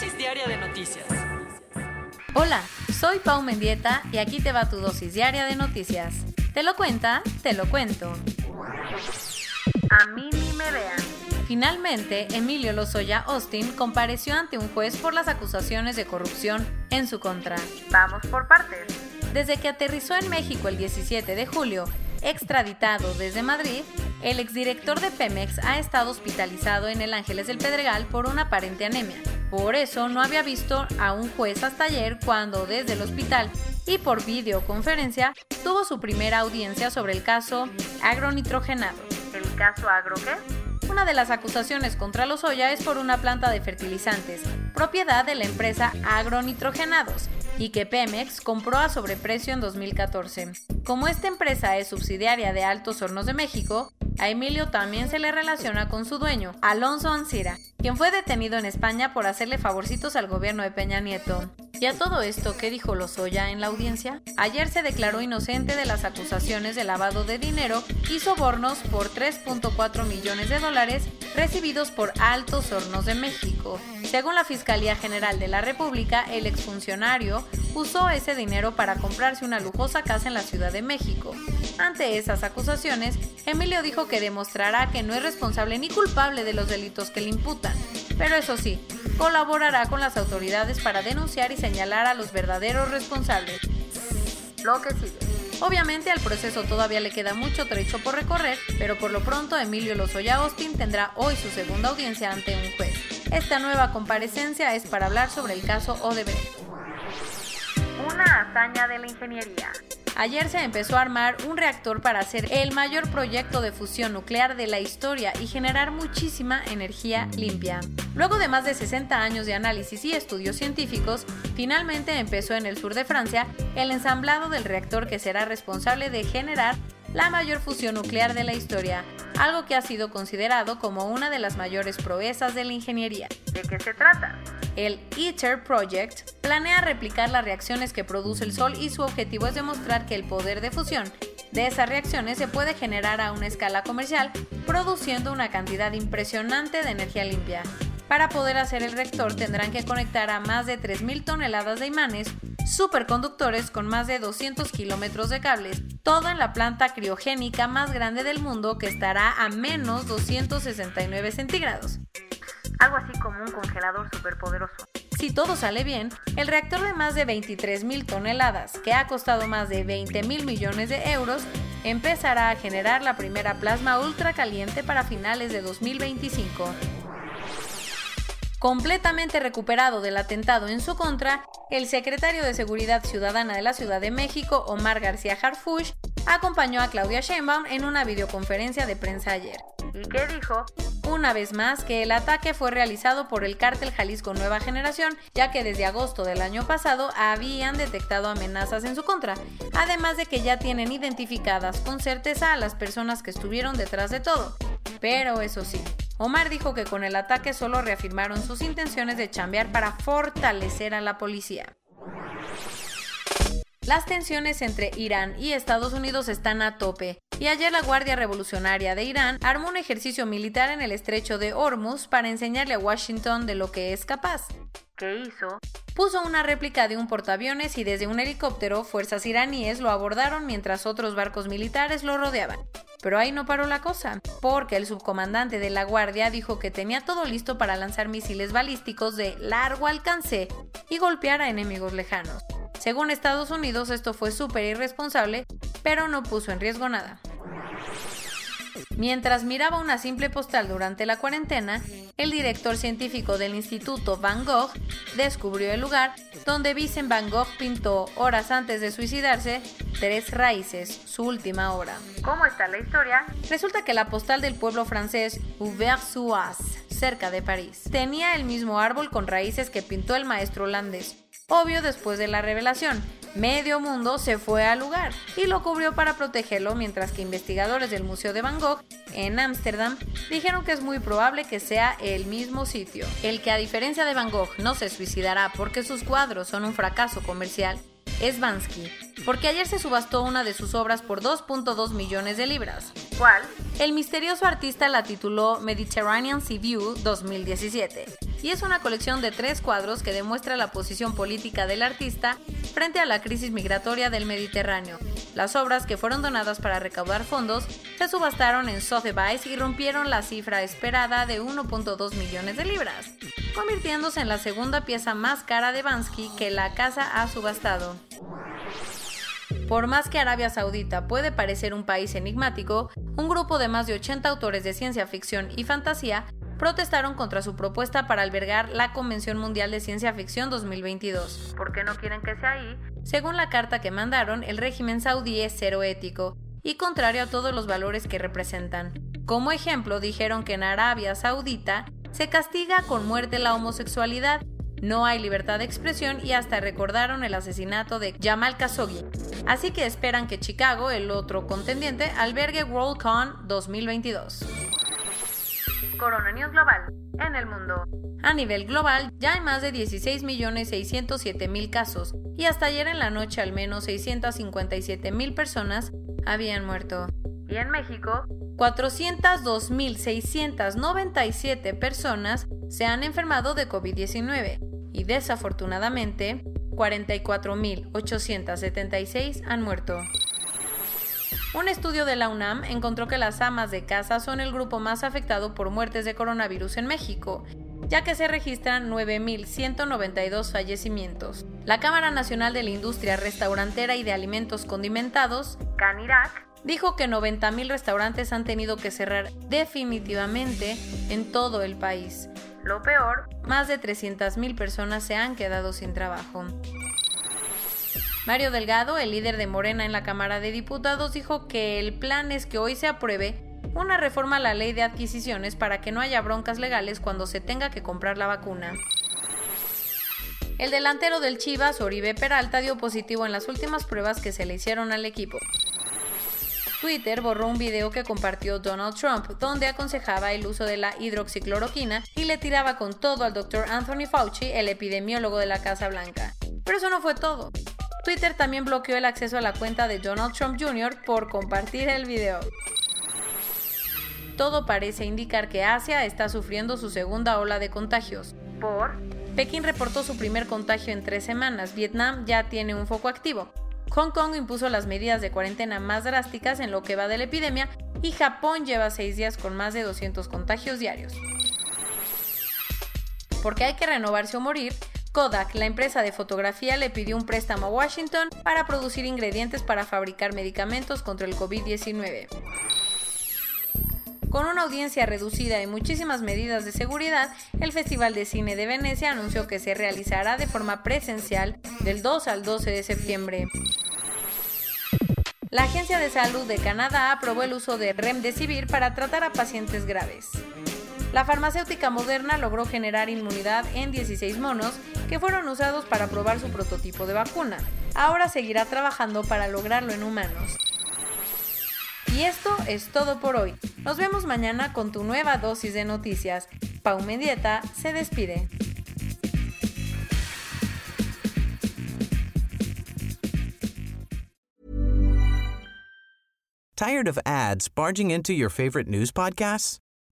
Dosis diaria de noticias. Hola, soy Pau Mendieta y aquí te va tu dosis diaria de noticias. ¿Te lo cuenta? Te lo cuento. A mí ni me vean. Finalmente, Emilio Lozoya Austin compareció ante un juez por las acusaciones de corrupción en su contra. Vamos por partes. Desde que aterrizó en México el 17 de julio, extraditado desde Madrid, el exdirector de Pemex ha estado hospitalizado en el Ángeles del Pedregal por una aparente anemia. Por eso no había visto a un juez hasta ayer cuando desde el hospital y por videoconferencia tuvo su primera audiencia sobre el caso agronitrogenado. ¿El caso agro qué? Una de las acusaciones contra Lozoya es por una planta de fertilizantes, propiedad de la empresa Agronitrogenados, y que Pemex compró a sobreprecio en 2014. Como esta empresa es subsidiaria de Altos Hornos de México, a Emilio también se le relaciona con su dueño, Alonso Ancira, quien fue detenido en España por hacerle favorcitos al gobierno de Peña Nieto. ¿Y a todo esto qué dijo Lozoya en la audiencia? Ayer se declaró inocente de las acusaciones de lavado de dinero y sobornos por 3.4 millones de dólares recibidos por Altos Hornos de México. Según la Fiscalía General de la República, el exfuncionario usó ese dinero para comprarse una lujosa casa en la Ciudad de México. Ante esas acusaciones, Emilio dijo que demostrará que no es responsable ni culpable de los delitos que le imputan. Pero eso sí, colaborará con las autoridades para denunciar y señalar a los verdaderos responsables. Lo que sigue. Obviamente al proceso todavía le queda mucho trecho por recorrer, pero por lo pronto Emilio Lozoya Austin tendrá hoy su segunda audiencia ante un juez. Esta nueva comparecencia es para hablar sobre el caso Odebrecht. Una hazaña de la ingeniería. Ayer se empezó a armar un reactor para hacer el mayor proyecto de fusión nuclear de la historia y generar muchísima energía limpia. Luego de más de 60 años de análisis y estudios científicos, finalmente empezó en el sur de Francia el ensamblado del reactor que será responsable de generar la mayor fusión nuclear de la historia, algo que ha sido considerado como una de las mayores proezas de la ingeniería. ¿De qué se trata? El ITER Project planea replicar las reacciones que produce el Sol y su objetivo es demostrar que el poder de fusión de esas reacciones se puede generar a una escala comercial, produciendo una cantidad impresionante de energía limpia. Para poder hacer el reactor tendrán que conectar a más de 3.000 toneladas de imanes superconductores con más de 200 kilómetros de cables, todo en la planta criogénica más grande del mundo que estará a menos 269 centígrados. Algo así como un congelador superpoderoso. Si todo sale bien, el reactor de más de 23.000 toneladas, que ha costado más de 20 mil millones de euros, empezará a generar la primera plasma ultracaliente para finales de 2025. Completamente recuperado del atentado en su contra, el secretario de Seguridad Ciudadana de la Ciudad de México, Omar García Harfuch, acompañó a Claudia Sheinbaum en una videoconferencia de prensa ayer. ¿Y qué dijo? Una vez más que el ataque fue realizado por el cártel Jalisco Nueva Generación, ya que desde agosto del año pasado habían detectado amenazas en su contra, además de que ya tienen identificadas con certeza a las personas que estuvieron detrás de todo. Pero eso sí, Omar dijo que con el ataque solo reafirmaron sus intenciones de chambear para fortalecer a la policía. Las tensiones entre Irán y Estados Unidos están a tope, y ayer la Guardia Revolucionaria de Irán armó un ejercicio militar en el estrecho de Hormuz para enseñarle a Washington de lo que es capaz. ¿Qué hizo? Puso una réplica de un portaaviones y desde un helicóptero fuerzas iraníes lo abordaron mientras otros barcos militares lo rodeaban. Pero ahí no paró la cosa, porque el subcomandante de la Guardia dijo que tenía todo listo para lanzar misiles balísticos de largo alcance y golpear a enemigos lejanos. Según Estados Unidos, esto fue súper irresponsable, pero no puso en riesgo nada. Mientras miraba una simple postal durante la cuarentena, el director científico del Instituto Van Gogh descubrió el lugar donde Vincent Van Gogh pintó horas antes de suicidarse Tres Raíces, su última obra. ¿Cómo está la historia? Resulta que la postal del pueblo francés Auvers-sur-Oise, cerca de París, tenía el mismo árbol con raíces que pintó el maestro holandés. Obvio después de la revelación, Medio mundo se fue al lugar y lo cubrió para protegerlo, mientras que investigadores del Museo de Van Gogh en Ámsterdam dijeron que es muy probable que sea el mismo sitio. El que a diferencia de Van Gogh no se suicidará porque sus cuadros son un fracaso comercial es Bansky, porque ayer se subastó una de sus obras por 2.2 millones de libras. ¿Cuál? El misterioso artista la tituló Mediterranean Sea View 2017 y es una colección de tres cuadros que demuestra la posición política del artista frente a la crisis migratoria del Mediterráneo. Las obras, que fueron donadas para recaudar fondos, se subastaron en Sotheby's y rompieron la cifra esperada de 1.2 millones de libras, convirtiéndose en la segunda pieza más cara de Bansky que la casa ha subastado. Por más que Arabia Saudita puede parecer un país enigmático, un grupo de más de 80 autores de ciencia ficción y fantasía protestaron contra su propuesta para albergar la Convención Mundial de Ciencia Ficción 2022. ¿Por qué no quieren que sea ahí? Según la carta que mandaron, el régimen saudí es cero ético y contrario a todos los valores que representan. Como ejemplo, dijeron que en Arabia Saudita se castiga con muerte la homosexualidad, no hay libertad de expresión y hasta recordaron el asesinato de Jamal Khashoggi. Así que esperan que Chicago, el otro contendiente, albergue WorldCon 2022. Corona News Global en el mundo. A nivel global, ya hay más de 16.607.000 casos y hasta ayer en la noche al menos 657.000 personas habían muerto. Y en México, 402.697 personas se han enfermado de COVID-19 y desafortunadamente 44.876 han muerto. Un estudio de la UNAM encontró que las amas de casa son el grupo más afectado por muertes de coronavirus en México, ya que se registran 9.192 fallecimientos. La Cámara Nacional de la Industria Restaurantera y de Alimentos Condimentados, CANIRAC, dijo que 90.000 restaurantes han tenido que cerrar definitivamente en todo el país. Lo peor, más de 300.000 personas se han quedado sin trabajo. Mario Delgado, el líder de Morena en la Cámara de Diputados, dijo que el plan es que hoy se apruebe una reforma a la ley de adquisiciones para que no haya broncas legales cuando se tenga que comprar la vacuna. El delantero del Chivas, Oribe Peralta, dio positivo en las últimas pruebas que se le hicieron al equipo. Twitter borró un video que compartió Donald Trump donde aconsejaba el uso de la hidroxicloroquina y le tiraba con todo al Dr. Anthony Fauci, el epidemiólogo de la Casa Blanca. Pero eso no fue todo. Twitter también bloqueó el acceso a la cuenta de Donald Trump Jr. por compartir el video. Todo parece indicar que Asia está sufriendo su segunda ola de contagios. ¿Por? Pekín reportó su primer contagio en tres semanas. Vietnam ya tiene un foco activo. Hong Kong impuso las medidas de cuarentena más drásticas en lo que va de la epidemia y Japón lleva seis días con más de 200 contagios diarios. Porque hay que renovarse o morir, Kodak, la empresa de fotografía, le pidió un préstamo a Washington para producir ingredientes para fabricar medicamentos contra el COVID-19. Con una audiencia reducida y muchísimas medidas de seguridad, el Festival de Cine de Venecia anunció que se realizará de forma presencial del 2 al 12 de septiembre. La Agencia de Salud de Canadá aprobó el uso de Remdesivir para tratar a pacientes graves. La farmacéutica moderna logró generar inmunidad en 16 monos que fueron usados para probar su prototipo de vacuna. Ahora seguirá trabajando para lograrlo en humanos. Y esto es todo por hoy. Nos vemos mañana con tu nueva dosis de noticias. Pau Mendieta se despide. Tired of ads barging into your favorite news podcasts?